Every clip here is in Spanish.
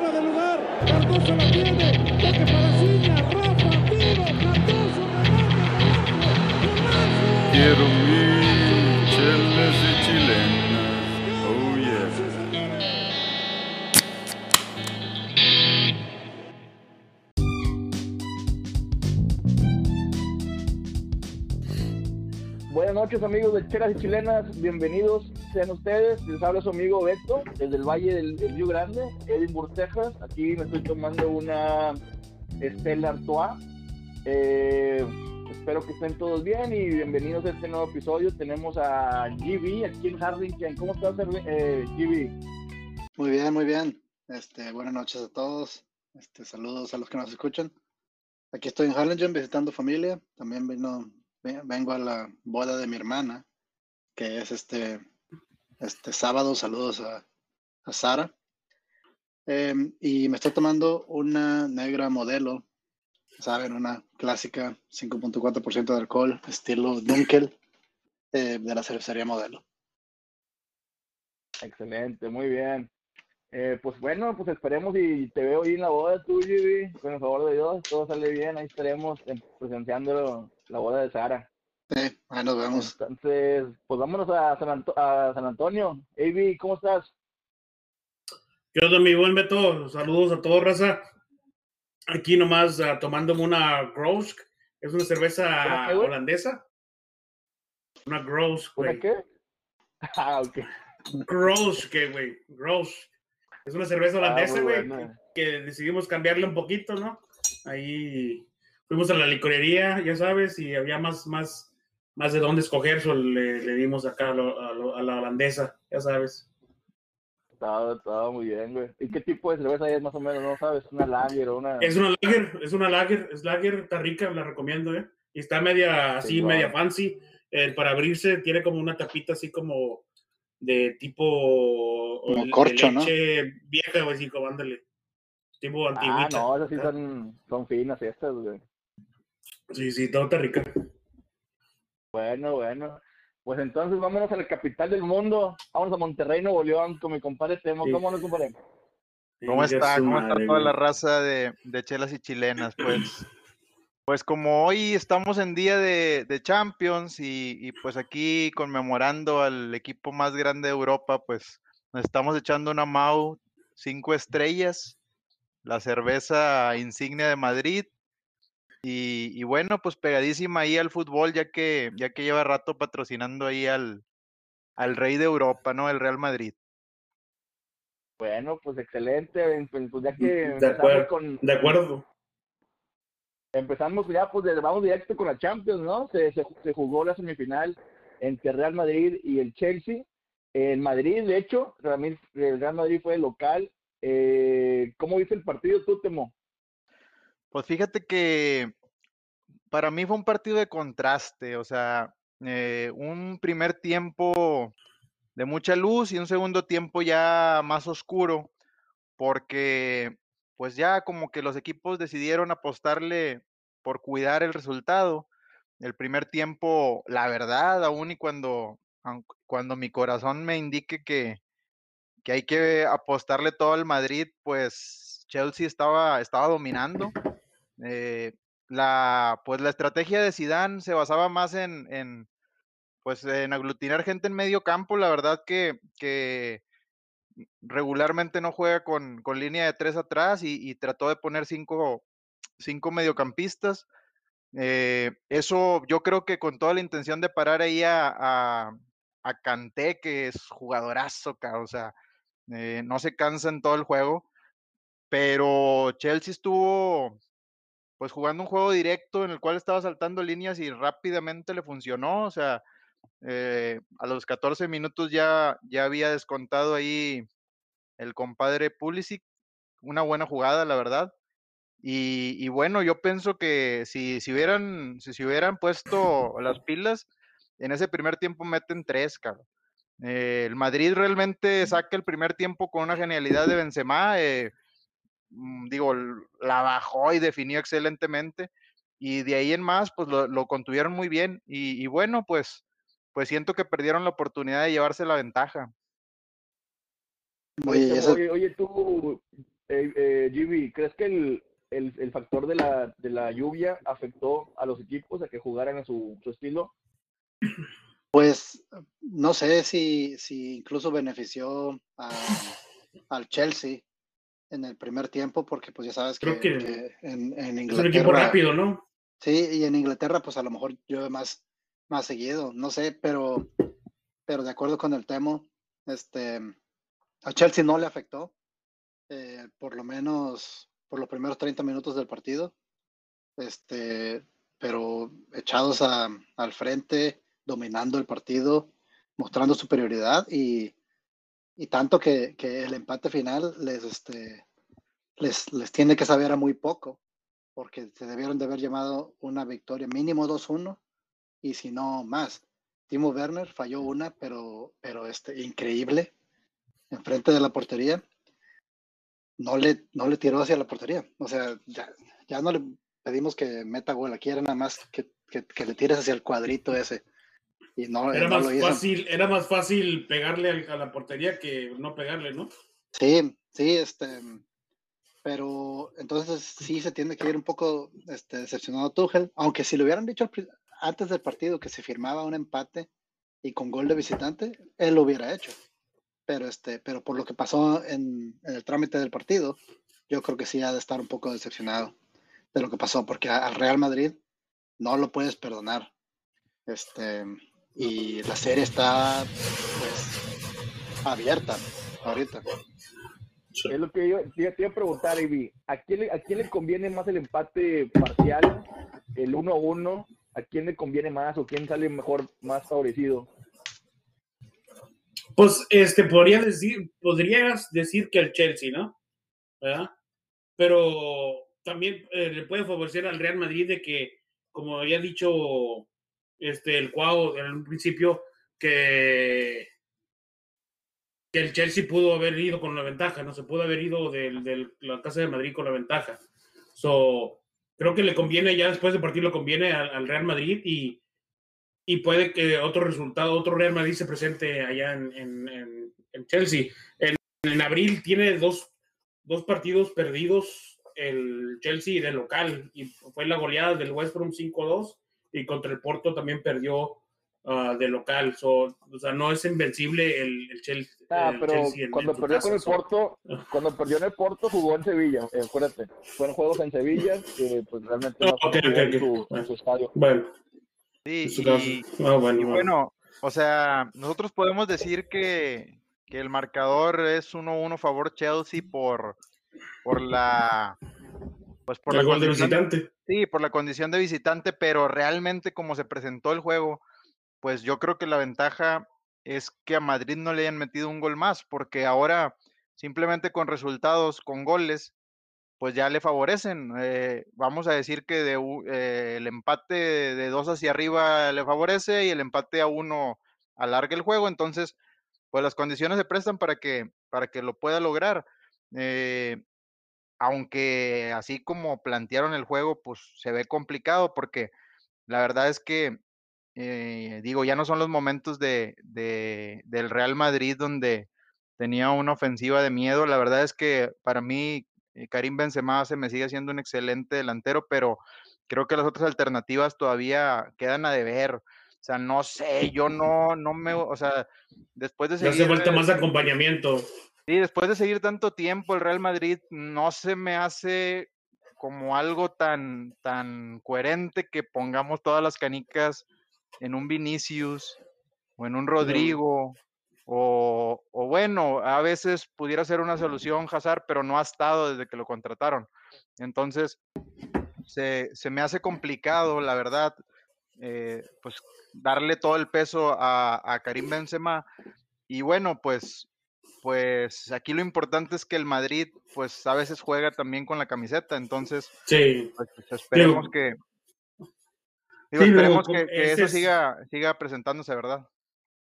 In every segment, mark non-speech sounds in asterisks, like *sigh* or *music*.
fuera de lugar. Cardoso la tiene. Toque para Ciña. Rafa, tiro. Cardoso, remate. Quiero mi chelas y chilenas. Oh yeah. Buenas noches amigos de Chelas y Chilenas, bienvenidos sean ustedes, les habla su amigo Beto desde el Valle del, del Río Grande, Edinburgh, Texas, aquí me estoy tomando una Stella Artois, Eh, espero que estén todos bien y bienvenidos a este nuevo episodio, tenemos a GB aquí en Harlingen, ¿cómo estás eh, GB? Muy bien, muy bien. Este, buenas noches a todos. Este, saludos a los que nos escuchan. Aquí estoy en Harlingen visitando familia. También vino, ve- vengo a la boda de mi hermana, que es este, este sábado. Saludos a, a Sara. Em, y me estoy tomando una negra modelo, saben, una clásica 5.4% de alcohol, estilo Dunkel, eh, de la cervecería modelo. Excelente, muy bien. Eh, pues bueno, pues esperemos y te veo ahí en la boda tú, GB, con el favor de Dios, todo sale bien, ahí estaremos eh, presenciando la boda de Sara. Sí, ahí nos vemos. Entonces, pues vámonos a San, Anto- a San Antonio. AB, ¿cómo estás? ¿Qué onda, mi buen Beto? Saludos a todos, raza. Aquí nomás ah, tomándome una Grosk. Es una cerveza ¿Una qué, holandesa. Una Grosk, ¿Una güey. qué? *laughs* Ah, ok. Grosk, ¿qué, güey. Grosk. Es una cerveza holandesa, Ah, muy güey, que decidimos cambiarle un poquito, ¿no? Ahí fuimos a la licorería, ya sabes, y había más, más, más de dónde escoger, so le, le dimos acá a, lo- a lo- a la holandesa, ya sabes. Estaba, estaba muy bien, güey. ¿Y qué tipo de cerveza es más o menos? ¿No sabes? ¿Una lager o una...? Es una lager, es una lager, es lager, está rica, la recomiendo, ¿eh? Y está media, así, media fancy. Eh, para abrirse tiene como una tapita así como de tipo... Como de corcho, ¿no? leche vieja, güey, así como, ándale. Tipo Ah, antiguita. no, esas sí son, son finas estas, güey. Sí, sí, todo está rica. Bueno, bueno. Pues entonces vámonos a la capital del mundo. Vámonos a Monterrey, Nuevo León, con mi compadre Temo. Sí. ¿Cómo no, compadre? ¿Cómo está? ¿Cómo está toda la raza de, de chelas y chilenas? Pues, pues como hoy estamos en día de, de Champions y, y pues aquí conmemorando al equipo más grande de Europa, pues nos estamos echando una Mau cinco estrellas, la cerveza insignia de Madrid. Y, y bueno, pues pegadísima ahí al fútbol, ya que, ya que lleva rato patrocinando ahí al, al rey de Europa, ¿no? El Real Madrid. Bueno, pues excelente. Pues pues ya que De acuerdo, con... De acuerdo. Empezamos ya, pues vamos directo con la Champions, ¿no? Se, se, se jugó la semifinal entre Real Madrid y el Chelsea. En Madrid, de hecho, el Real Madrid fue el local. Eh, ¿Cómo viste el partido tú, Temo? Pues fíjate que para mí fue un partido de contraste, o sea, eh, un primer tiempo de mucha luz y un segundo tiempo ya más oscuro, porque pues ya como que los equipos decidieron apostarle por cuidar el resultado. El primer tiempo, la verdad, aún y cuando, cuando mi corazón me indique que, que hay que apostarle todo al Madrid, pues Chelsea estaba, estaba dominando. Eh, la, pues la estrategia de Zidane se basaba más en, en, pues en aglutinar gente en medio campo. La verdad que, que regularmente no juega con, con línea de tres atrás y, trató de poner cinco, cinco mediocampistas. Eh, eso yo creo que con toda la intención de parar ahí a, a, a que es jugadorazo, o sea, eh, no se cansa en todo el juego, pero Chelsea estuvo pues jugando un juego directo en el cual estaba saltando líneas y rápidamente le funcionó, o sea, eh, a los 14 minutos ya, ya había descontado ahí el compadre Pulisic, una buena jugada, la verdad. Y, y bueno, yo pienso que si, si, hubieran, si se hubieran puesto las pilas, en ese primer tiempo meten tres, cabrón. Eh, el Madrid realmente saca el primer tiempo con una genialidad de Benzema, eh, digo, l- la bajó y definió excelentemente. Y de ahí en más, pues lo, lo contuvieron muy bien. Y, y bueno, pues, pues siento que perdieron la oportunidad de llevarse la ventaja. Oye, Temo, esa- oye, oye, tú, eh, eh, GB, ¿crees que el, el, el factor de la, de la lluvia afectó a los equipos a que jugaran a su, su estilo? Pues no sé si, si incluso benefició a- al Chelsea en el primer tiempo, porque pues ya sabes que, Creo que que en, en Es un equipo Inglaterra, rápido, ¿no? sí, y en Inglaterra pues a lo mejor llueve más, más seguido, no sé, pero, pero de acuerdo con el Temo, este, a Chelsea no le afectó, eh, por lo menos por los primeros 30 minutos del partido, este, pero echados a- al frente, dominando el partido, mostrando superioridad y, y tanto que, que el empate final les, este, les, les tiene que saber a muy poco, porque se debieron de haber llamado una victoria mínimo 2-1 y si no más. Timo Werner falló una, pero, pero este, increíble, enfrente de la portería. No le, no le tiró hacia la portería. O sea, ya, ya no le pedimos que meta gol, aquí era nada más que, que, que le tires hacia el cuadrito ese. Y no, Era no más fácil, era más fácil pegarle a la portería que no pegarle, ¿no? Sí, sí, este, pero entonces sí se tiene que ir un poco este, decepcionado Tuchel, aunque si le hubieran dicho antes del partido que se firmaba un empate y con gol de visitante, él lo hubiera hecho. Pero este, pero por lo que pasó en, en el trámite del partido, yo creo que sí ha de estar un poco decepcionado de lo que pasó, porque al Real Madrid no lo puedes perdonar. Este, y la serie está pues abierta ahorita. Es lo que yo te, te iba a preguntar, Ivy. ¿A quién, le, ¿A quién le conviene más el empate parcial, el 1-1? ¿A quién le conviene más o quién sale mejor, más favorecido? Pues este podría decir, podrías decir que el Chelsea, ¿no? ¿Verdad? Pero también eh, le puede favorecer al Real Madrid de que, como había dicho este el Cuau en un principio, que, que el Chelsea pudo haber ido con la ventaja, no se pudo haber ido de la casa de Madrid con la ventaja. So, creo que le conviene, ya después del partido le conviene al, al Real Madrid y, y puede que otro resultado, otro Real Madrid se presente allá en, en, en, en Chelsea. En, abril tiene dos, dos, partidos perdidos el Chelsea de local y fue la goleada del West Brom 5-2 y contra el Porto también perdió uh, de local. So, o sea, no es invencible el, el Chelsea. Ah, el pero Chelsea en, cuando en perdió casa, con el so. Porto, cuando perdió en el Porto jugó en Sevilla, eh, acuérdate. Fueron juegos en Sevilla que pues realmente no Oh, okay, okay, en, su, okay. en su estadio. Bueno. Sí, su y. Ah, bueno, y bueno. bueno, o sea, nosotros podemos decir que, que el marcador es 1-1 favor Chelsea por, por la pues por el la gol de- visitante. Sí, por la condición de visitante, pero realmente como se presentó el juego, pues yo creo que la ventaja es que a Madrid no le hayan metido un gol más, porque ahora simplemente con resultados, con goles, pues ya le favorecen. Eh, vamos a decir que de, eh, el empate de dos hacia arriba le favorece y el empate a uno alarga el juego, entonces pues las condiciones se prestan para que, para que lo pueda lograr. Eh, aunque así como plantearon el juego, pues se ve complicado porque la verdad es que, eh, digo, ya no son los momentos de, de- del Real Madrid donde tenía una ofensiva de miedo. La verdad es que para mí eh, Karim Benzema se me sigue siendo un excelente delantero, pero creo que las otras alternativas todavía quedan a deber. O sea, no sé, yo no, no me, o sea, después de Le hace seguir... falta más acompañamiento. Sí, después de seguir tanto tiempo, el Real Madrid no se me hace como algo tan, tan coherente que pongamos todas las canicas en un Vinicius o en un Rodrigo. O, o bueno, a veces pudiera ser una solución Hazard, pero no ha estado desde que lo contrataron. Entonces, se, se me hace complicado, la verdad, eh, pues darle todo el peso a, a Karim Benzema. Y bueno, pues pues aquí lo importante es que el Madrid, pues a veces juega también con la camiseta, entonces, Sí. pues, pues, esperemos que, digo, Sí, esperemos luego, que, que eso es- siga, siga presentándose, ¿verdad?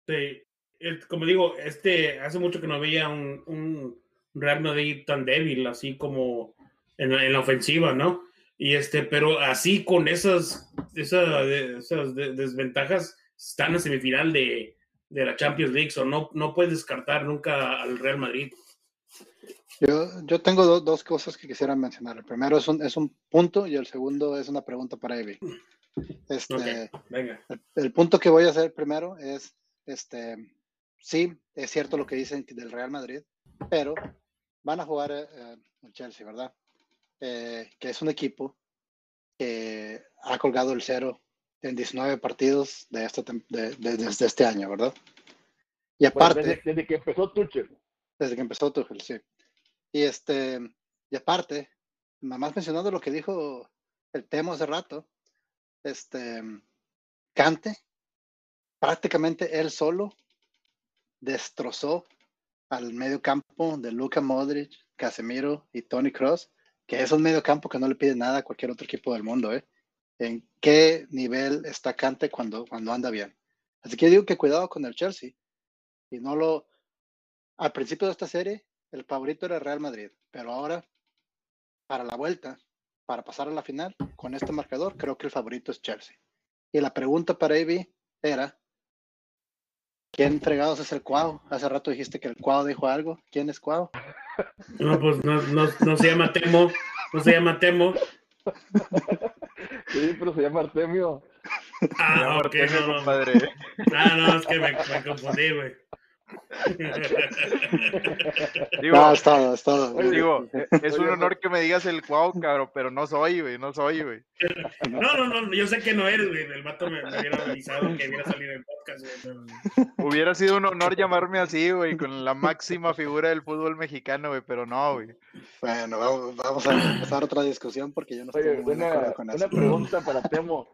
Sí, el- como digo, este hace mucho que no veía un, un Real Madrid tan débil, así como en la, en la ofensiva, ¿no? Y este, pero así con esas, esas de- desventajas, están en semifinal de, de la Champions League, o no, no puedes descartar nunca al Real Madrid. Yo, yo tengo do- dos cosas que quisiera mencionar. El primero es un, es un punto y el segundo es una pregunta para Evi. Este, Ok, venga. el, el punto que voy a hacer primero es, este, sí, es cierto lo que dicen del Real Madrid, pero van a jugar eh, eh, el Chelsea, ¿verdad? Eh, que es un equipo que ha colgado el cero en 19 partidos de este, de- de- desde este año, ¿verdad? Y Pues, aparte, desde, desde que empezó Tuchel. desde que empezó Tuchel, sí. Y este, y aparte, nada más mencionando lo que dijo el tema hace rato, este, Cante, prácticamente él solo destrozó al medio campo de Luka Modric, Casemiro y Tony Cross, que es un medio campo que no le pide nada a cualquier otro equipo del mundo, ¿eh? ¿En qué nivel está Cante cuando, cuando anda bien? Así que yo digo que cuidado con el Chelsea y no lo, al principio de esta serie, el favorito era Real Madrid, pero ahora, para la vuelta, para pasar a la final, con este marcador, creo que el favorito es Chelsea. Y la pregunta para Avi era, ¿quién fregados es el Cuau? Hace rato dijiste que el Cuau dijo algo. ¿Quién es Cuau? No, pues no, no, no se llama Temo. No se llama Temo. *laughs* Sí, pero se llama Artemio. Ah, ok, Artemio, no, no. compadre. Ah, no, es que me, me confundí, güey. Digo, No, es todo, es todo. Oye, digo, es un honor que me digas el cuau, cabrón, pero no soy, güey, no soy, güey. No, no, no, yo sé que no eres, güey. El vato me, me hubiera avisado que hubiera salido en podcast, güey. pero- Hubiera sido un honor llamarme así, güey, con la máxima figura del fútbol mexicano, güey, pero no, güey. Bueno, vamos, vamos a empezar otra discusión porque yo no estoy Oye, muy una, con una eso. pregunta para Temo.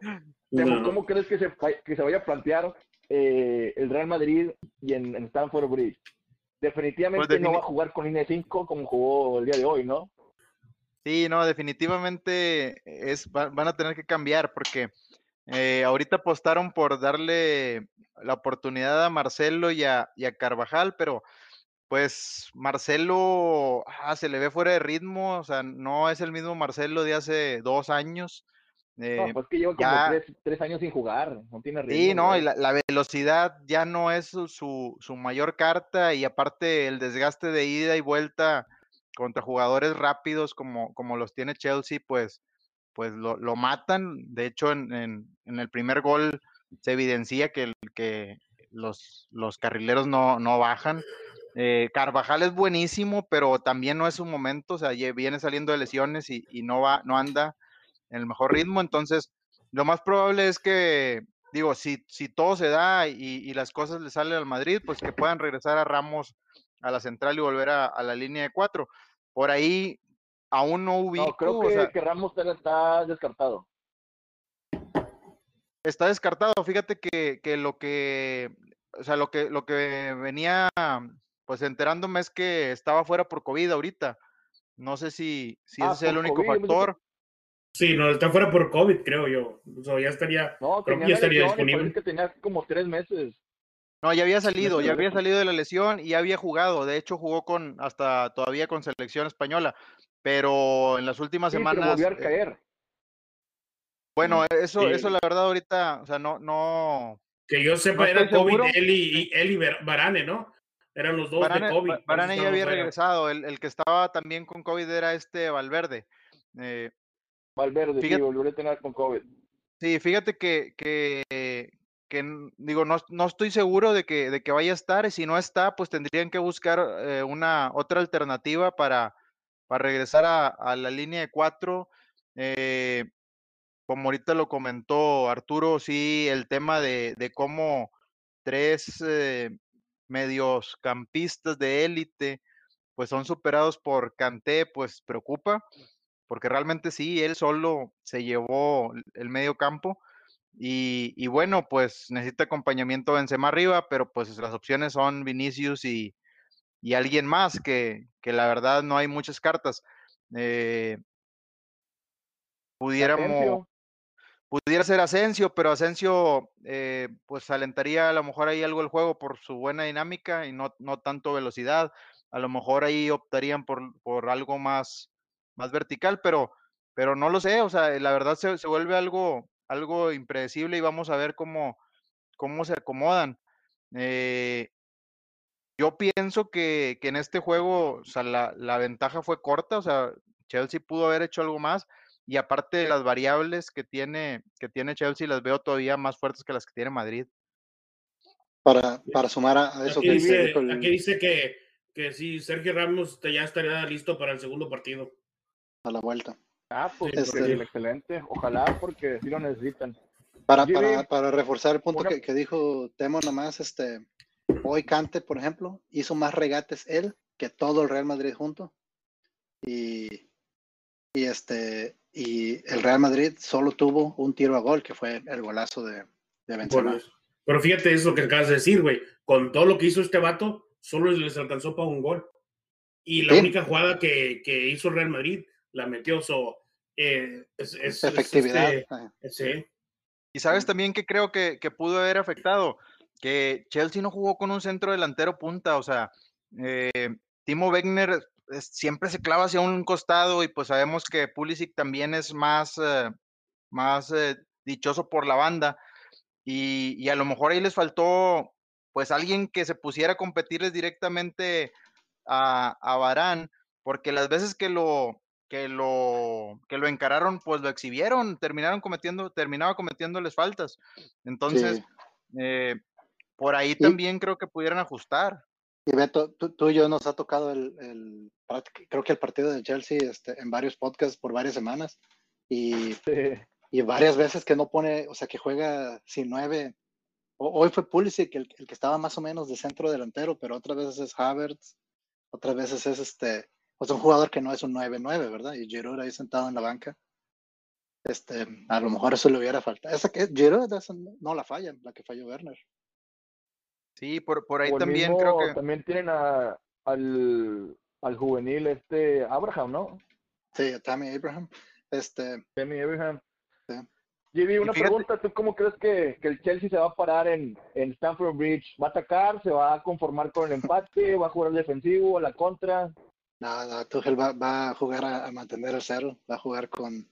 Temo. ¿cómo crees que se, que se vaya a plantear eh, el Real Madrid y en, en Stanford Bridge? Definitivamente Pues no va a jugar con línea 5 como jugó el día de hoy, ¿no? Sí, no, definitivamente es, va- van a tener que cambiar porque eh, ahorita apostaron por darle la oportunidad a Marcelo y a, y a Carvajal, pero pues Marcelo ah, se le ve fuera de ritmo, o sea, no es el mismo Marcelo de hace dos años. Eh, No, pues que lleva como ya- tres, tres años sin jugar, no tiene ritmo. Sí, no, y la, la velocidad ya no es su, su, mayor carta y aparte el desgaste de ida y vuelta contra jugadores rápidos como, como los tiene Chelsea, pues, pues lo, lo matan. De hecho, en, en- en el primer gol se evidencia que, que los, los carrileros no, no bajan. Eh, Carvajal es buenísimo, pero también no es su momento, o sea, viene saliendo de lesiones y, y no va, no anda en el mejor ritmo, entonces lo más probable es que, digo, si, si todo se da y, y las cosas le salen al Madrid, pues que puedan regresar a Ramos a la central y volver a, a la línea de cuatro. Por ahí aún no ubico, No, creo o que, sea, que Ramos está- descartado. está descartado. Fíjate que, que lo que, o sea, lo que, lo que venía pues enterándome es que estaba fuera por COVID ahorita. No sé si, si Ah, ese sea el único COVID, factor. Sí, no, está fuera por COVID, creo yo. O sea, ya estaría. No, Creo que ya estaría lesión disponible. que tenía como tres meses. No, ya había salido, ya había salido de la lesión y ya había jugado. De hecho, jugó con hasta todavía con selección española. Pero en las últimas Sí, pero semanas, volvió a eh, caer. bueno, eso, Sí. eso la verdad ahorita, o sea, no, no. Que yo sepa, No era COVID seguro. él y, y- él y Ver- Varane, ¿no? Eran los dos de COVID. Varane ya había regresado. El, el que estaba también con COVID era este Valverde. Eh, Valverde, sí, fíjate- volvió a tener con COVID. Sí, fíjate que, que, que digo, no, no estoy seguro de que, de que vaya a estar, y si no está, pues tendrían que buscar eh, una otra alternativa para, para regresar a, a la línea de cuatro. Eh, como ahorita lo comentó Arturo, sí, el tema de, de cómo tres eh, medios campistas de élite pues son superados por Kanté, pues preocupa, porque realmente sí, él solo se llevó el- medio campo. Y, y bueno, pues necesita acompañamiento Benzema arriba, pero pues las opciones son Vinicius y, y alguien más, que, que la verdad no hay muchas cartas. Eh, pudiéramos, pudiera ser Asensio, pero Asensio eh, pues alentaría a lo mejor ahí algo el juego por su buena dinámica y no, no tanto velocidad. A lo mejor ahí optarían por, por algo más, más vertical, pero, pero no lo sé. O sea, la verdad se, se vuelve algo, algo impredecible y vamos a ver cómo, cómo se acomodan. Eh, yo pienso que, que en este juego, o sea, la, la ventaja fue corta, o sea, Chelsea pudo haber hecho algo más y aparte de las variables que tiene, que tiene Chelsea, las veo todavía más fuertes que las que tiene Madrid. Para, para sumar a, eso Aquí que dice, el- aquí dice que, que sí, Sergio Ramos te- ya estaría listo para el segundo partido. A la vuelta. Ah, pues Sí, este- excelente. Ojalá, porque sí lo necesitan. Para, para, para reforzar el punto una- que, que dijo Temo nomás, este, hoy Cante, por ejemplo, hizo más regates él que todo el Real Madrid junto. Y, y este, y el Real Madrid solo tuvo un tiro a gol, que fue el golazo de, de Benzema. Pero fíjate eso que acabas de decir, güey. Con todo lo que hizo este vato, solo les alcanzó para un gol. Y la Sí. única jugada que, que hizo Real Madrid la metió. So, eh, es, es- es Efectividad. este- sí. Y sabes también que creo que, que pudo haber afectado, que Chelsea no jugó con un centro delantero punta, o sea, eh, Timo Wegner siempre se clava hacia un costado y pues sabemos que Pulisic también es más, eh, más eh, dichoso por la banda y, y a lo mejor ahí les faltó pues alguien que se pusiera a competirles directamente a, a Varane, porque las veces que lo, que lo, que lo encararon, pues lo exhibieron, terminaron cometiendo, terminaba cometiéndoles faltas. Entonces, Sí. eh, por ahí también creo que pudieran ajustar. Y Beto, tú, tú y yo nos ha tocado el, el- creo que el partido de Chelsea este, en varios podcasts por varias semanas. Y *laughs* Sí. y varias veces que no pone, o sea, que juega sin nueve. O- hoy fue Pulisic el, el que estaba más o menos de centro delantero, pero otras veces es Havertz, otras veces es este, o sea, un jugador que no es un 9-9, ¿verdad? Y Giroud ahí sentado en la banca. Este, a lo mejor eso le hubiera faltado. Esa que Giroud esa no la falla, la que falló Werner. Sí, por, por ahí también mismo- creo que... También tienen a, al, al juvenil este Abraham, ¿no? Sí, Tammy Abraham. Este, Tammy Abraham. Sí. Jimmy, una fíjate- pregunta. ¿Tú cómo crees que, que el Chelsea se va a parar en, en Stamford Bridge? ¿Va a atacar? ¿Se va a conformar con el empate? ¿Va a jugar al defensivo? ¿A la contra? No, no, Tuchel va, va a jugar a, a mantener el cero, va a jugar con,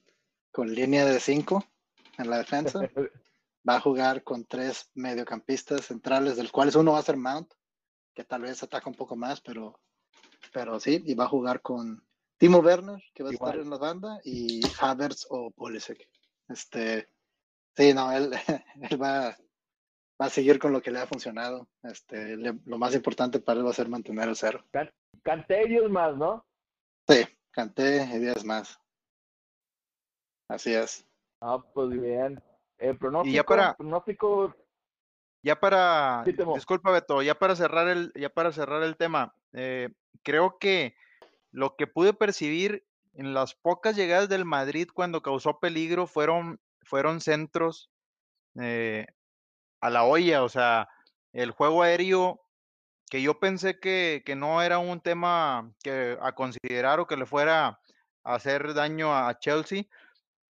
con línea de cinco en la defensa. *laughs* va a jugar con tres mediocampistas centrales, de los cuales uno va a ser Mount, que tal vez ataca un poco más, pero, pero sí, y va a jugar con Timo Werner, que va a Igual. estar en la banda, y Havertz o Pulisic. Este, sí, no, él, *laughs* él va, va a seguir con lo que le ha funcionado. Este, le- lo más importante para él va a ser mantener el cero. Canterios más, ¿no? Sí, canté y 10 más. Así es. Ah, pues bien. El pronóstico, para- pronóstico, Ya para, Sí, disculpa Beto, ya para cerrar el, ya para cerrar el tema, eh, creo que lo que pude percibir en las pocas llegadas del Madrid cuando causó peligro fueron, fueron centros eh, a la olla, o sea, el juego aéreo que yo pensé que, que no era un tema que a considerar o que le fuera a hacer daño a Chelsea,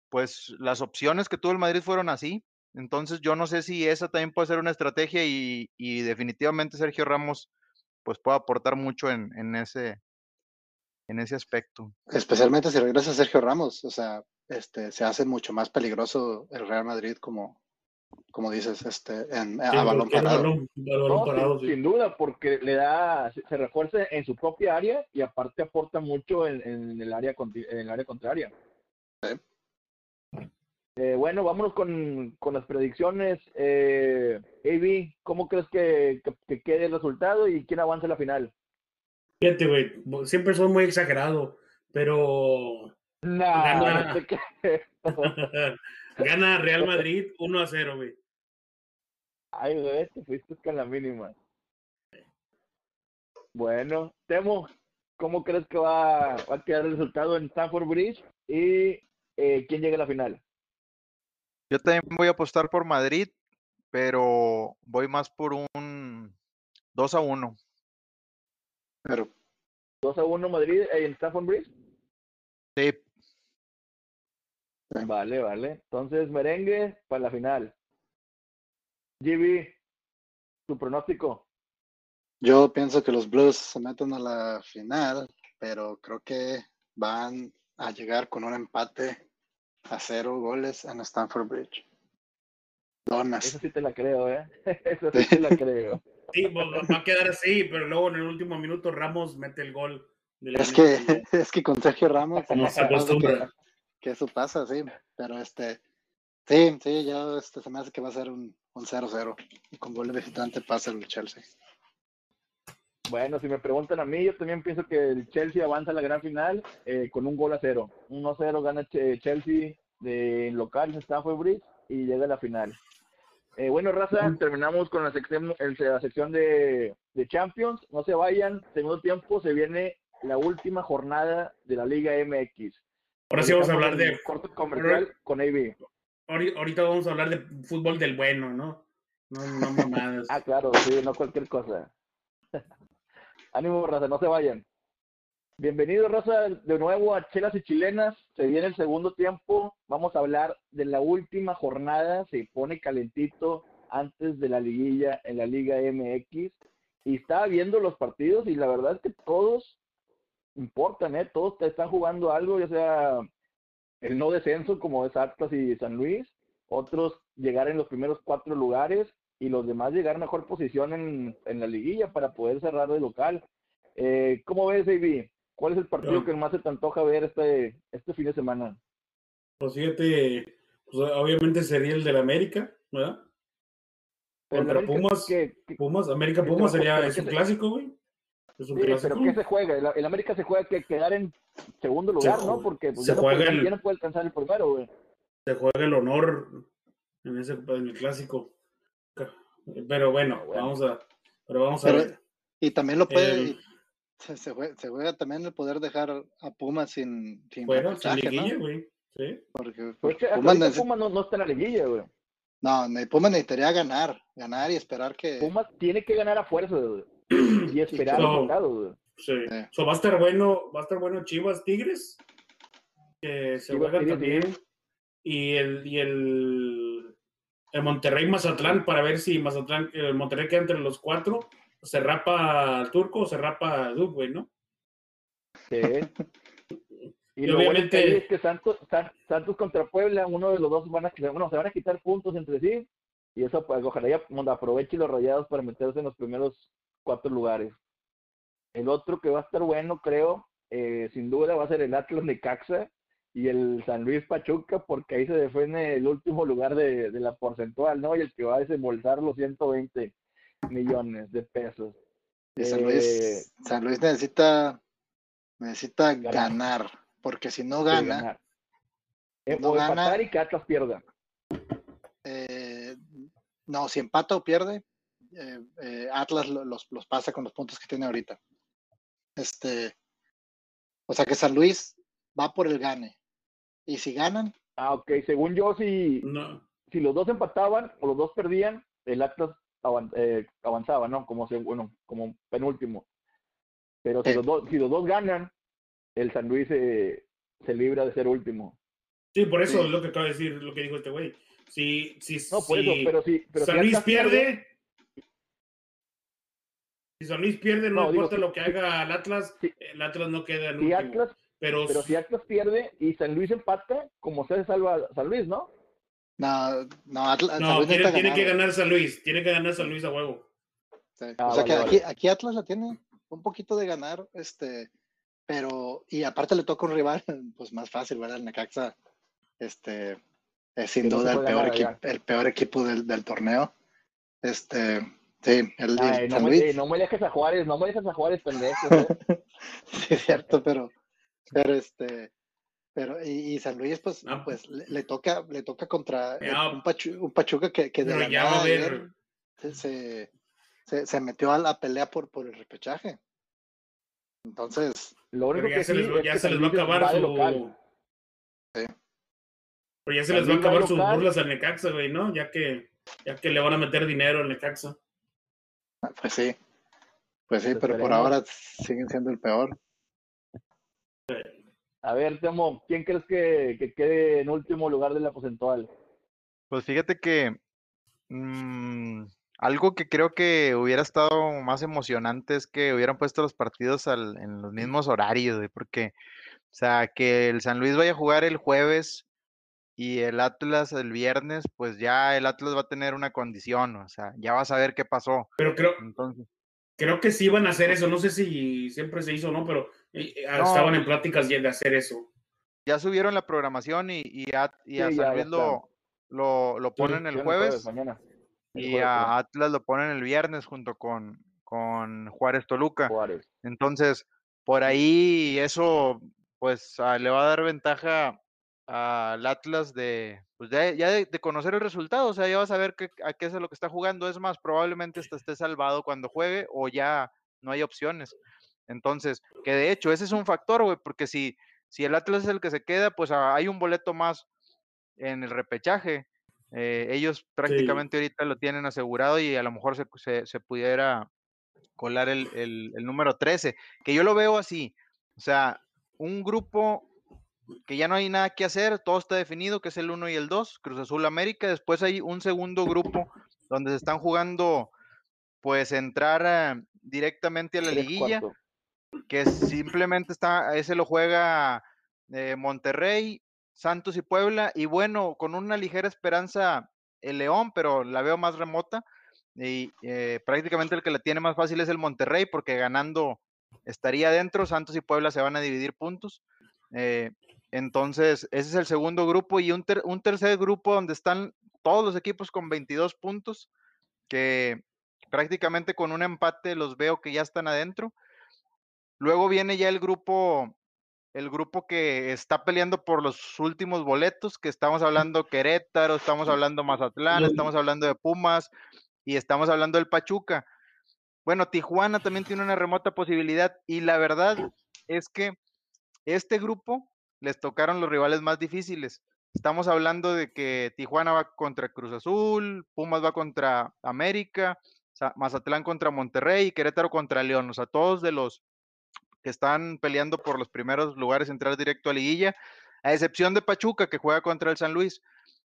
pues las opciones que tuvo el Madrid fueron así. Entonces yo no sé si esa también puede ser una estrategia y, y definitivamente Sergio Ramos pues puede aportar mucho en, en ese en ese aspecto. especialmente si regresa Sergio Ramos, o sea, este, se hace mucho más peligroso el Real Madrid como, como dices, este, en, a Sí, balón porque el parado. balón- balón no, parado, sin, sí. sin duda, porque le da, se, refuerza en su propia área y aparte aporta mucho en, en el área en el área contraria. Sí. Eh, bueno, vámonos con, con las predicciones. Eh, AB, ¿cómo crees que, que, que quede el resultado y quién avanza a la final? Fíjate, güey, siempre soy muy exagerado, pero Nah, Gana. no creo. *laughs* gana Real Madrid 1 a 0, güey. Ay, güey, te fuiste con la mínima. Bueno, Temo, ¿cómo crees que va, va a quedar el resultado en Stanford Bridge? ¿Y eh, quién llega a la final? Yo también voy a apostar por Madrid, pero voy más por un 2 a 1. Pero 2 a 1 Madrid en Stanford Bridge. Sí, Vale, vale. Entonces, merengue para la final. GB, tu pronóstico. yo pienso que los Blues se meten a la final, pero creo que van a llegar con un empate a cero goles en Stanford Bridge. Esa Donas. sí te la creo, ¿eh? *laughs* Esa sí te la creo. Sí, pues, va- a quedar así, pero luego en el último minuto Ramos mete el gol. de la Es que, *laughs* es que con Sergio Ramos Como no se acostumbra. Que eso pasa, sí. Pero este, sí, sí, ya este, se me hace que va a ser un un 0-0. Y con gol de visitante pasa el Chelsea. Bueno, si me preguntan a mí, yo también pienso que el Chelsea avanza a la gran final eh, con un gol a cero. 1-0 gana Ch- Chelsea de local en Stamford Bridge y llega a la final. Eh, bueno, Raza, terminamos con la sección, el- la sección de, de Champions. No se vayan, segundo tiempo se viene la última jornada de la Liga MX. Ahora sí vamos a hablar de. corte comercial con AB. ahori- Ahorita vamos a hablar de fútbol del bueno, ¿no? No, no mamadas. *laughs* Ah, claro, sí, no cualquier cosa. *laughs* Ánimo, raza, no se vayan. Bienvenido, raza, de nuevo a Chelas y Chilenas. Se viene el segundo tiempo. Vamos a hablar de la última jornada. Se pone calentito antes de la liguilla en la Liga MX. Y estaba viendo los partidos y la verdad es que todos importan, ¿eh? Todos te están jugando algo, ya sea el no descenso como es Atlas y San Luis, otros llegar en los primeros cuatro lugares y los demás llegar a mejor posición en, en la liguilla para poder cerrar de local. Eh, ¿Cómo ves, AB? ¿Cuál es el partido Yo- que más se te antoja ver este, este fin de semana? Pues fíjate, pues, obviamente sería el del América, ¿verdad? Contra América, Pumas. ¿qué- qué- Pumas, América Pumas sería, es ¿qué un clásico, güey. Es un sí, clásico. pero ¿qué se juega? El, el América se juega que quedar en segundo Se lugar, ¿no? Porque pues, se ya, no puede, el- ya no puede alcanzar el primero, güey. Se juega el honor en ese en el clásico. Pero bueno, bueno. vamos a, pero vamos a ver. Y también lo puede, y se, se juega, se juega también el poder dejar a Pumas sin, sin Fuera, sin liguilla, ¿no? güey. Sí. Porque, porque necesi- Pumas no, no está en la liguilla, güey. no, Pumas necesitaría ganar, ganar y esperar que... Pumas tiene que ganar a fuerza, güey. *clears throat* Y esperar güey. Sí. So, va a estar bueno, va a estar bueno Chivas Tigres, que se Chivas, juega Tigres, también. Tigres. Y el, y el, el Monterrey Mazatlán para ver si Mazatlán, el Monterrey queda entre los cuatro, se rapa al turco o se rapa a ¿no? Sí. *laughs* Y, Y lo bueno obviamente- hay es que Santos, San- Santos contra Puebla, uno de los dos van a bueno, se van a quitar puntos entre sí. Y eso pues ojalá ya bueno, aproveche los rayados para meterse en los primeros cuatro lugares. El otro que va a estar bueno, creo, eh, sin duda va a ser el Atlas Necaxa y el San Luis Pachuca, porque ahí se defiende el último lugar de, de la porcentual, ¿no? Y el que va a desembolsar los 120 millones de pesos. y San Eh, Luis, San Luis necesita, necesita Ganar. ganar, porque si no de gana. Eh, no o gana. y que Atlas pierda. eh, no, si empata o pierde, eh, eh, Atlas lo- los, los pasa con los puntos que tiene ahorita. Este, o sea que San Luis va por el gane. Y si ganan, Ah, ok. Según yo, si, No, si los dos empataban o los dos perdían, el Atlas avan- eh, avanzaba, ¿no? Como, bueno, como penúltimo. Pero si, Sí. los dos, si los dos ganan, el San Luis se, se libra de ser último. sí, por eso Sí. es lo que acaba de decir, lo que dijo este güey. Si, si, No, por si eso, pero si, pero San si Luis pierde, si San Luis pierde, no, importa lo que haga el Atlas, si- el Atlas no queda en si último. Atlas, pero, pero si Atlas pierde y San Luis empata, como se salva San Luis, ¿no? no, no, Atlas, San no, Luis tiene, tiene que ganar. San Luis, tiene que ganar San Luis a huevo. Sí. Ah, o sea vale, que vale. aquí, aquí Atlas la tiene un poquito de ganar, este, pero, y aparte le toca un rival, *laughs* pues más fácil, ¿verdad? El Necaxa, este, es sin duda el peor, equipo, el peor equipo del, del torneo. Este, sí, el, Ay, no, San me, Luis, no me dejes a Juárez, no me dejes a Juárez, pendejo. ¿eh? *laughs* sí, es cierto, pero, pero este, pero, y, y San Luis, pues, pues le, le toca, le toca contra eh, un, Pachu- un Pachuca que, que de Pero la ya va a nada haber, ayer se, se, metió a la pelea por, por el repechaje. Entonces, Lo único pero ya que se sí les, va- es ya que se les San va a acabar su... local. Sí. Pero ya se les va a acabar sus burlas al Necaxa, güey, ¿no? Ya que, ya que le van a meter dinero al Necaxa. *laughs* pues sí, pues sí, Pues pero por ahora siguen siendo el peor. A ver, Temo, ¿quién crees que, que quede en último lugar de la porcentual? Pues fíjate que mm, algo que creo que hubiera estado más emocionante es que hubieran puesto los partidos al- en los mismos horarios, porque, o sea, que el San Luis vaya a jugar el jueves y el Atlas el viernes, pues ya el Atlas va a tener una condición, o sea, ya va a saber qué pasó. Pero creo, Entonces, creo que sí iban a hacer eso. No sé si siempre se hizo o no, pero eh, eh, No. estaban en pláticas de hacer eso. ya subieron la programación y, y a, y a Sí, San Luis lo, lo, lo ponen el jueves. El y jueves, a Atlas lo ponen el viernes junto con, con Juárez Toluca. Juárez. Entonces, por ahí eso, pues ah, le va a dar ventaja al Atlas de, pues de- ya de, de conocer el resultado, o sea, ya va a saber qué, a qué es a lo que está jugando. Es más, probablemente hasta esté salvado cuando juegue o ya no hay opciones. Entonces, que de hecho, ese es un factor, güey, porque si, si el Atlas es el que se queda, pues ah, hay un boleto más en el repechaje. Eh, ellos prácticamente ahorita lo tienen asegurado y a lo mejor se, se- se pudiera colar el, el- el número 13, que yo lo veo así, o sea, un grupo que ya no hay nada que hacer, todo está definido, que es el 1 y el 2, Cruz Azul América, después hay un segundo grupo donde se están jugando, pues entrar ah, directamente a la liguilla, que simplemente está, ese lo juega eh, Monterrey, Santos y Puebla, y bueno, con una ligera esperanza el León, pero la veo más remota, y eh, prácticamente el que la tiene más fácil es el Monterrey, porque ganando estaría dentro, Santos y Puebla se van a dividir puntos. eh, entonces, ese es el segundo grupo y un, ter- un tercer grupo donde están todos los equipos con 22 puntos, que prácticamente con un empate los veo que ya están adentro. Luego viene ya el grupo, el grupo que está peleando por los últimos boletos, que estamos *laughs* hablando Querétaro, estamos hablando Mazatlán, estamos hablando de Pumas y estamos hablando del Pachuca. Bueno, Tijuana también tiene una remota posibilidad y la verdad es que este grupo les tocaron los rivales más difíciles. Estamos hablando de que Tijuana va contra Cruz Azul, Pumas va contra América, Mazatlán contra Monterrey y Querétaro contra León. O sea, todos de los que están peleando por los primeros lugares entrar directo a liguilla, a excepción de Pachuca que juega contra el San Luis.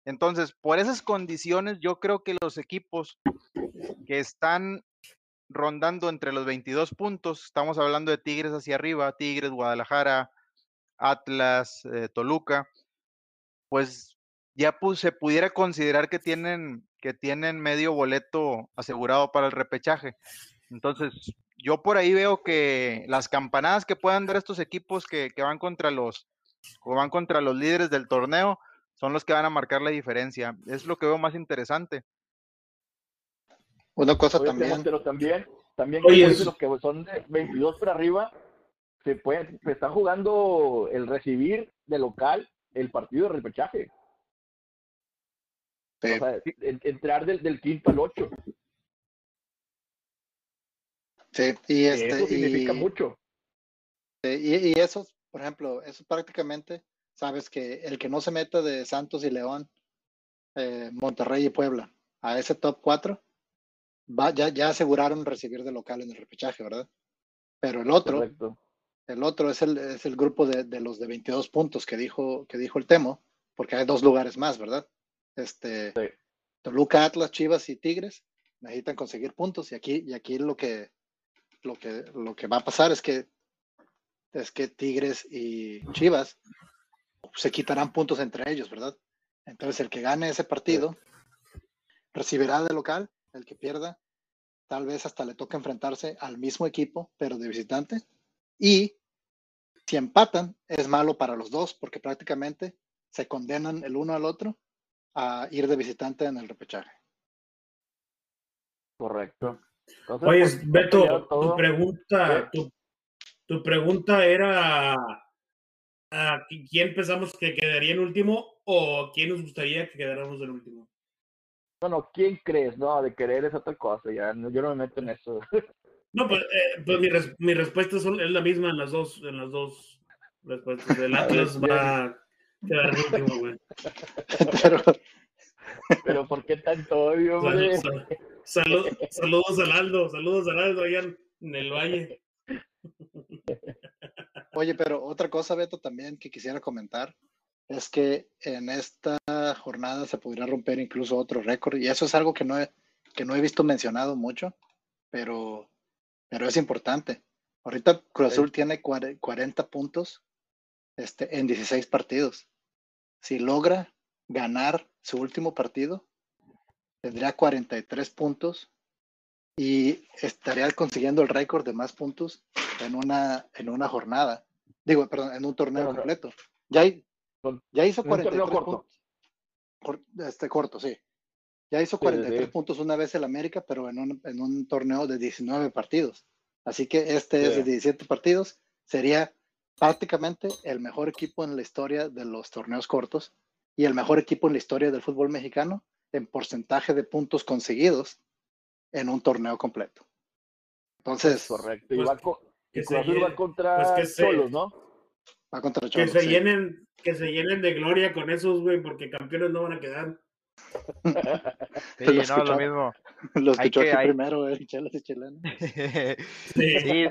Entonces, por esas condiciones, yo creo que los equipos que están rondando entre los 22 puntos, estamos hablando de Tigres hacia arriba, Tigres, Guadalajara, Atlas, eh, Toluca, pues ya pu- se pudiera considerar que tienen, que tienen medio boleto asegurado para el repechaje. Entonces, yo por ahí veo que las campanadas que puedan dar estos equipos que, que van contra los o van contra los líderes del torneo son los que van a marcar la diferencia. Es lo que veo más interesante. Una cosa Oye, también, pero también, también Oye, como es- dicen los que son de 22 para arriba, se pueden, se están jugando el recibir de local el partido de repechaje. sí, O sea, en- entrar del, del quinto al ocho. sí, y este, eso significa y- mucho. y, y eso, por ejemplo, eso prácticamente, sabes que el que no se meta de Santos y León, eh, Monterrey y Puebla, a ese top 4, va, ya, ya aseguraron recibir de local en el repechaje, ¿verdad? Pero el otro, Correcto. El otro es el, es el grupo de, de los de 22 puntos que dijo, que dijo el Temo, porque hay dos lugares más, ¿verdad? Este, Sí. Toluca, Atlas, Chivas y Tigres necesitan conseguir puntos y aquí, y aquí lo que, lo que, lo que va a pasar es que, es que Tigres y Chivas se quitarán puntos entre ellos, ¿verdad? Entonces el que gane ese partido recibirá de local, el que pierda tal vez hasta le toque enfrentarse al mismo equipo, pero de visitante. Y si empatan, es malo para los dos, porque prácticamente se condenan el uno al otro a ir de visitante en el repechaje. Correcto. Entonces, Oye, pues, Beto, tu pregunta, tu, tu pregunta era ¿a qui- quién pensamos que quedaría en último o quién nos gustaría que quedáramos en último? Bueno, ¿quién crees? No, de querer es otra cosa, ya, no- yo no me meto en eso. *laughs* No, pues, eh, pues mi, res- mi respuesta son- es la misma en las dos, en las dos respuestas. El Atlas va a quedar en último, güey. *laughs* pero, Pero ¿por qué tanto odio, hombre? Sal- sal- salud- saludos a Aldo, saludos a Aldo allá en, en el valle. oye, pero otra cosa, Beto, también que quisiera comentar es que en esta jornada se podría romper incluso otro récord, y eso es algo que no he, que no he visto mencionado mucho, pero, pero es importante. Ahorita Cruz Azul tiene cuare- 40 puntos este, en 16 partidos. Si logra ganar su último partido, tendría 43 puntos y estaría consiguiendo el récord de más puntos en una, en una jornada. Digo, perdón, en un torneo Pero completo. Ya, Con- ya hizo en un torneo 43 corto. puntos. Cor- Este corto, sí. Ya hizo Sí, sí, 43 sí. puntos una vez el América, pero en un, en un torneo de 19 partidos. Así que este es de 17 partidos. Sería prácticamente el mejor equipo en la historia de los torneos cortos y el mejor equipo en la historia del fútbol mexicano en porcentaje de puntos conseguidos en un torneo completo. Entonces, Correcto. Y Pues, va, co- que se va contra pues que se- Cholos, ¿no? va contra Que Cholos. se sí. llenen, que se llenen de gloria con esos, güey, porque campeones no van a quedar. *laughs* Sí, Lo no, lo mismo. Los que- aquí hay- primero, eh, chelas y. Sí,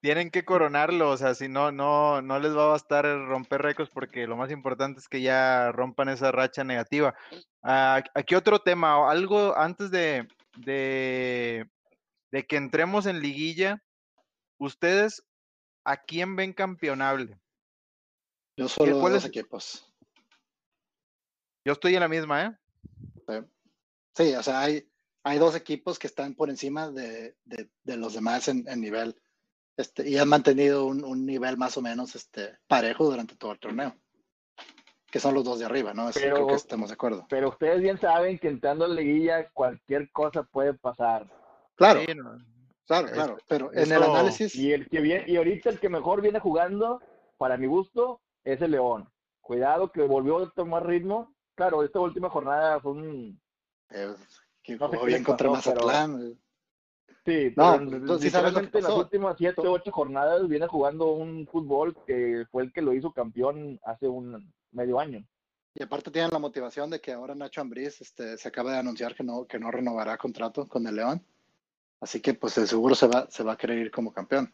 tienen que coronarlo, o sea, si no, no, no les va a bastar romper récords porque lo más importante es que ya rompan esa racha negativa. Ah, aquí otro tema, algo antes de, de, de que entremos en liguilla, ustedes, ¿a quién ven campeonable? Yo solo cuál dos es- equipos. Yo estoy en la misma, ¿eh? Sí, o sea, hay, hay dos equipos que están por encima de, de- de los demás en, en nivel. Este, y han mantenido un, un nivel más o menos este, parejo durante todo el torneo. Que son los dos de arriba, ¿no? Eso creo Pero- que estamos de acuerdo. Pero ustedes bien saben que entrando a la liguilla cualquier cosa puede pasar. Claro, Sí, no, claro, es- claro. Pero en el análisis, Y el que viene, y ahorita el que mejor viene jugando, para mi gusto, es el León. Cuidado que volvió a tomar ritmo. Claro, esta última jornada fue un eh, que No jugó bien contra pero- Mazatlán. eh. Sí, No, pero pues, tú sí sabes lo que literalmente en las últimas siete, ocho jornadas viene jugando un fútbol que fue el que lo hizo campeón hace un medio año. Y aparte tienen la motivación de que ahora Nacho Ambriz este, se acaba de anunciar que no, que no renovará contrato con el León. Así que pues de seguro se va, se va a querer ir como campeón.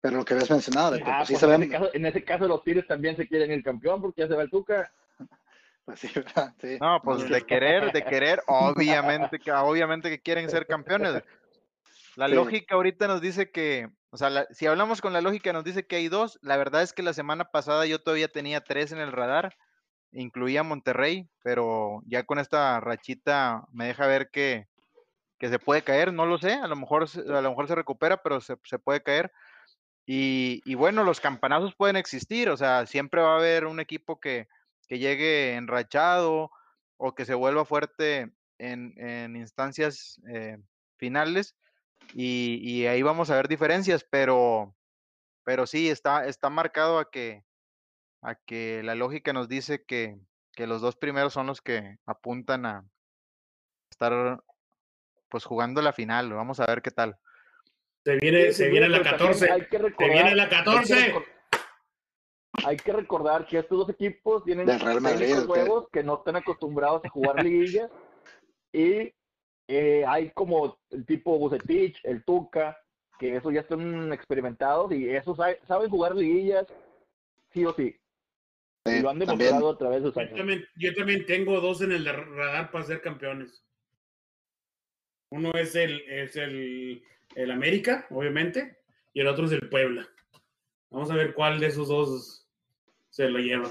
Pero lo que habías mencionado, de que Ah, pues, sí pues, se en, ven, ese caso, en ese caso los Tigres también se quieren ir campeón porque ya se va el Tuca. *laughs* pues sí, ¿verdad? Sí. No, pues de querer, de *laughs* querer, obviamente que, obviamente que quieren ser campeones. La Sí. lógica ahorita nos dice que, o sea, la- si hablamos con la lógica nos dice que hay dos. La verdad es que la semana pasada yo todavía tenía tres en el radar, incluía Monterrey, pero ya con esta rachita me deja ver que, que se puede caer, no lo sé, a lo mejor, se- a lo mejor se recupera, pero se, se puede caer. Y, y bueno, los campanazos pueden existir, o sea, siempre va a haber un equipo que, que llegue enrachado o que se vuelva fuerte en, en instancias eh, finales y, y ahí vamos a ver diferencias, pero, pero sí, está, está marcado a que, a que la lógica nos dice que, que los dos primeros son los que apuntan a estar pues jugando la final. Vamos a ver qué tal. Se viene, Sí, se viene la pero también 14. Hay que Se viene la hay que 14. recor- Hay que recordar que estos dos equipos tienen Madrid, nuevos que no están acostumbrados a jugar liguillas y eh, hay como el tipo Bucetich, el Tuca, que esos ya están experimentados y esos sa- saben jugar liguillas sí o sí. Sí, y lo han también. demostrado a través de sus Yo años. también, yo también tengo dos en el radar para ser campeones. Uno es el, es el, el América, obviamente, y el otro es el Puebla. Vamos a ver cuál de esos dos se lo lleva.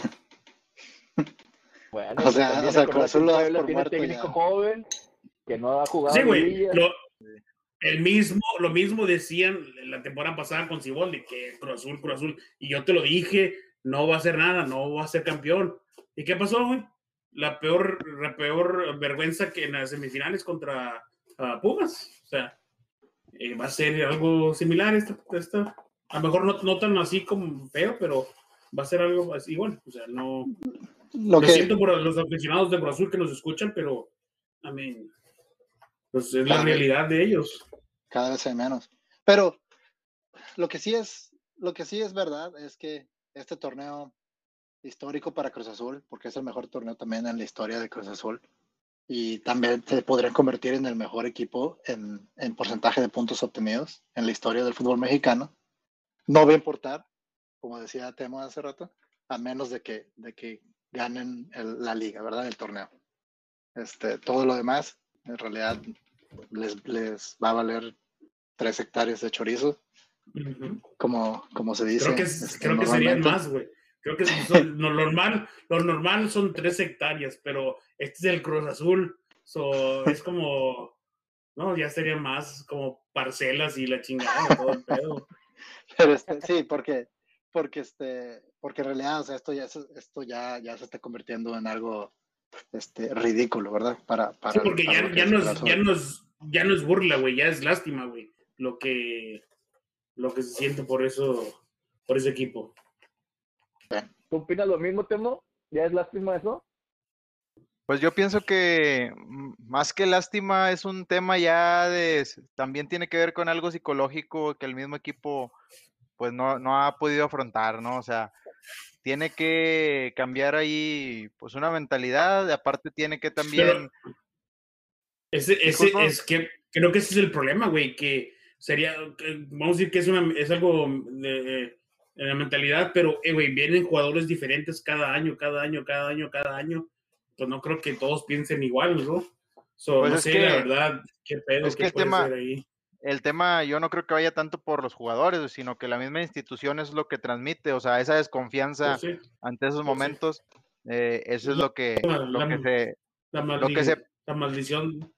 Bueno, O sea, o sea, recordar Cruz lo por tiene muerto técnico ya. joven que no ha jugado Sí, güey. lo- El mismo, lo mismo decían la temporada pasada con Ciboldi, que Cruz Azul, Cruz Azul. Y yo te lo dije, no va a hacer nada, no va a ser campeón. ¿Y qué pasó, güey? La peor, la peor vergüenza que en las semifinales contra ah, Pumas. O sea, eh, va a ser algo similar esta, esta. A lo mejor no, no tan así como feo, pero va a ser algo así igual. O sea, no. Lo Lo que, siento por los aficionados de Cruz Azul que nos escuchan, pero a mí, pues es la realidad de ellos. cada vez hay menos. Pero lo que sí es, lo que sí es verdad es que este torneo histórico para Cruz Azul, porque es el mejor torneo también en la historia de Cruz Azul, y también se podría convertir en el mejor equipo en, en porcentaje de puntos obtenidos en la historia del fútbol mexicano. No va a importar, como decía Temo hace rato, a menos de que, de que ganen el- la liga, ¿verdad? El torneo. Este, todo lo demás, en realidad, les, les va a valer tres hectáreas de chorizo, Ujú. como, como se dice. Creo que, este, creo que serían más, güey. Creo que son- lo normal, lo normal son tres hectáreas, pero este es el Cruz Azul. So, es como, no, ya sería más como parcelas y la chingada, todo el pedo. *laughs* Pero sí, porque, porque este, porque en realidad, o sea, esto ya, se- esto ya, ya se está convirtiendo en algo este, ridículo, ¿verdad? Para, para, Sí, porque para ya, ya, es no Cruz es, Azul. ya, no es, ya no es burla, güey, ya es lástima, güey, lo que, lo que se siente por eso, por ese equipo. ¿Tú opinas lo mismo, Temo? ¿Ya es lástima eso? Pues yo pienso que más que lástima es un tema ya de, también tiene que ver con algo psicológico que el mismo equipo pues no, no ha podido afrontar, ¿no? O sea, tiene que cambiar ahí pues una mentalidad, aparte tiene que también, Ese, ese es que creo que ese es el problema, güey, que sería, que- vamos a decir que es, una, es algo de, de la mentalidad, pero, eh, güey, vienen jugadores diferentes cada año, cada año, cada año, cada año. Pues no creo que todos piensen igual, ¿no? So, Pues no sé, que- la verdad, qué pedo, es que qué el puede tema- ser ahí. El tema yo no creo que vaya tanto por los jugadores, sino que la misma institución es lo que transmite, o sea, esa desconfianza Pues sí, ante esos sí. momentos, eh, eso es lo que, La- lo la- que se, la, lo que maldi- se- la maldición,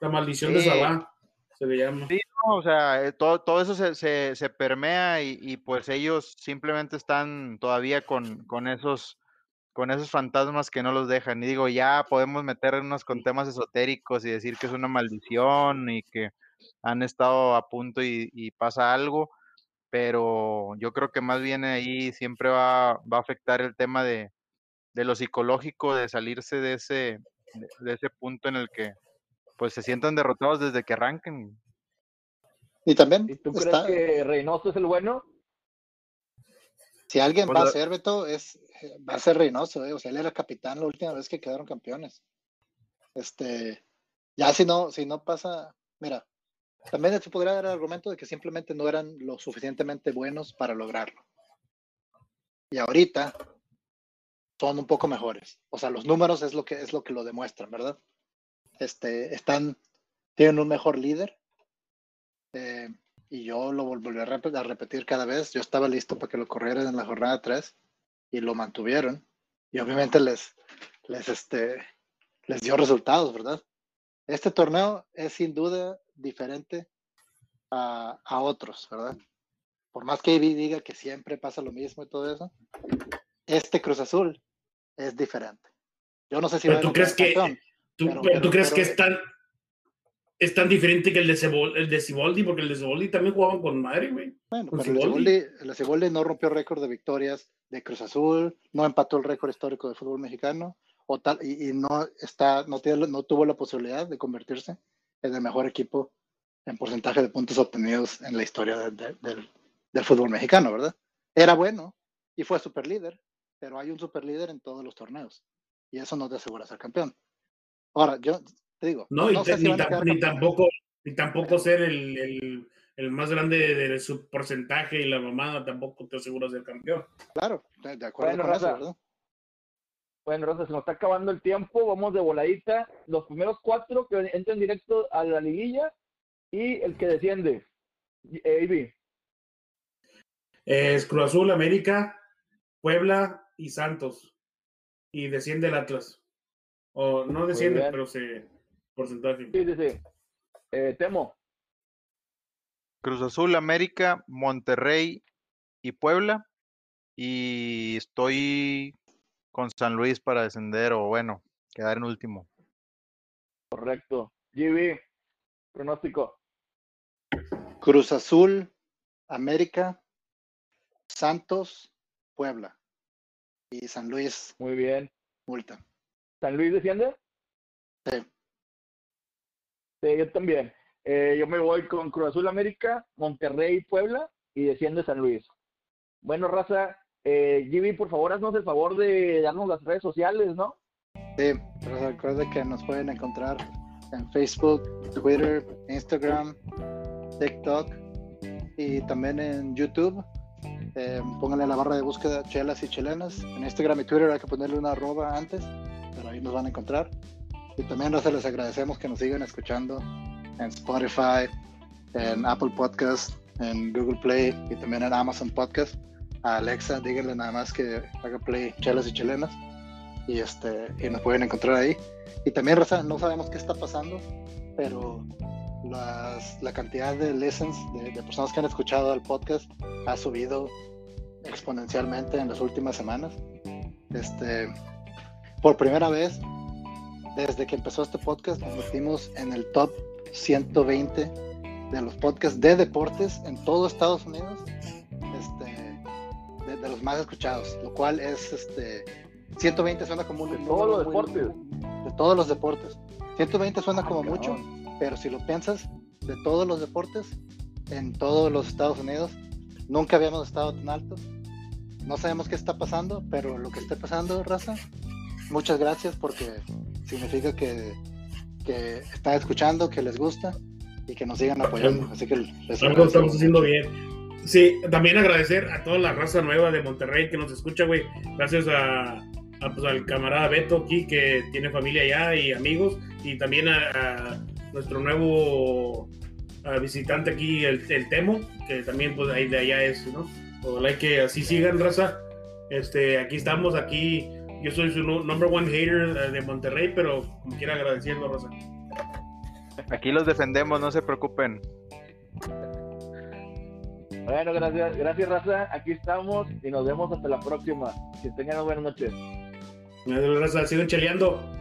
la maldición de. Sabá, se le llama. Sí, no, o sea, eh, todo, todo eso se, se, se permea y, y, pues ellos simplemente están todavía con, con esos con esos fantasmas que no los dejan. Y digo, ya podemos meternos con temas esotéricos y decir que es una maldición y que han estado a punto y, y pasa algo, pero yo creo que más bien ahí siempre va, va a afectar el tema de, de lo psicológico, de salirse de ese, de, de ese punto en el que pues se sientan derrotados desde que arranquen. Y también ¿Y tú está, crees que Reynoso es el bueno? si alguien Pues va a ser, Beto, es, va a ser Reynoso, eh, o sea, él era capitán la última vez que quedaron campeones. Este, ya si no, si no pasa, mira, también se podría dar el argumento de que simplemente no eran lo suficientemente buenos para lograrlo. Y ahorita son un poco mejores. O sea, los números es lo que es lo que lo demuestran, ¿verdad? Este, están, tienen un mejor líder. eh, y yo lo vol- volví a, rep- a repetir cada vez. Yo estaba listo para que lo corrieran en la jornada 3 y lo mantuvieron. Y obviamente les, les, este, les dio resultados, ¿verdad? Este torneo es sin duda diferente a, a otros, ¿verdad? Por más que Ivy diga que siempre pasa lo mismo y todo eso, este Cruz Azul es diferente. Yo no sé si Pero tú crees que- campeón, ¿Tú, Pero- pero tú pero- crees que pero- es tan, es tan diferente que el de, Cebol- el de Siboldi? Porque el de Siboldi también jugaban con madre, güey. Bueno, pero el Siboldi. Siboldi, el Siboldi no rompió récord de victorias de Cruz Azul, no empató el récord histórico del fútbol mexicano, o tal, y, y no está, no tiene, no tuvo la posibilidad de convertirse en el mejor equipo en porcentaje de puntos obtenidos en la historia de- de- del, del fútbol mexicano, ¿verdad? Era bueno y fue super líder, pero hay un super líder en todos los torneos y eso no te asegura ser campeón. Ahora, yo te digo, No, no, y sé si ni, tampoco, ni tampoco ser el, el, el más grande de, de su porcentaje y la mamada tampoco te asegura ser campeón. Claro, de de acuerdo Bueno, con eso. ¿verdad? Bueno, Rosa, se nos está acabando el tiempo. Vamos de voladita. Los primeros cuatro que entran directo a la liguilla y el que desciende. Eh, Ivy. Es Cruz Azul, América, Puebla y Santos. Y desciende el Atlas. O no desciende, pero se porcentaje. Sí, sí, sí. Eh, Temo. Cruz Azul, América, Monterrey y Puebla. Y estoy con San Luis para descender o bueno, quedar en último. Correcto. GB. Pronóstico. Cruz Azul, América, Santos, Puebla y San Luis, Muy bien. multa. ¿San Luis desciende? Sí. Sí, yo también. Eh, yo me voy con Cruz Azul América, Monterrey, Puebla y desciende San Luis. Bueno, raza, eh, por favor, haznos el favor de darnos las redes sociales, ¿no? Sí, pero recuerda que nos pueden encontrar en Facebook, Twitter, Instagram, TikTok y también en YouTube. Eh, pónganle la barra de búsqueda chelas y chilenas. En Instagram y Twitter hay que ponerle una arroba antes, pero ahí nos van a encontrar. Y también Raza, les agradecemos que nos sigan escuchando en Spotify, en Apple Podcast, en Google Play y también en Amazon Podcast. A Alexa, díganle nada más que haga play chelas y chilenas y este y nos pueden encontrar ahí. Y también no sabemos qué está pasando, pero las- la cantidad de listens de, de personas que han escuchado el podcast ha subido exponencialmente en las últimas semanas. Este, por primera vez desde que empezó este podcast nos metimos en el top 120 de los podcasts de deportes en todo Estados Unidos, de, de los más escuchados, lo cual es este 120 suena como un De todos los muy- deportes. de todos los deportes. 120 suena Ah, como cabrón. mucho, pero si lo piensas, de todos los deportes, en todos los Estados Unidos, nunca habíamos estado tan altos. No sabemos qué está pasando, pero lo que esté pasando, raza, muchas gracias porque significa que, que están escuchando, que les gusta y que nos sigan apoyando. Así que les Algo estamos haciendo bien. Sí, también agradecer a toda la raza nueva de Monterrey que nos escucha, güey. Gracias a, pues, al camarada Beto aquí que tiene familia allá y amigos. Y también a, nuestro nuevo a visitante aquí, el, el Temo, que también pues ahí de allá es, ¿no? Ojalá que así sigan, raza. Este, aquí estamos, aquí. Yo soy su nu- number one hater eh, de Monterrey, pero como quiera agradeciendo, raza. Aquí los defendemos, no se preocupen. Bueno, gracias, gracias Raza. Aquí estamos y nos vemos hasta la próxima. Que tengan buenas noches. Raza, sigan cheleando.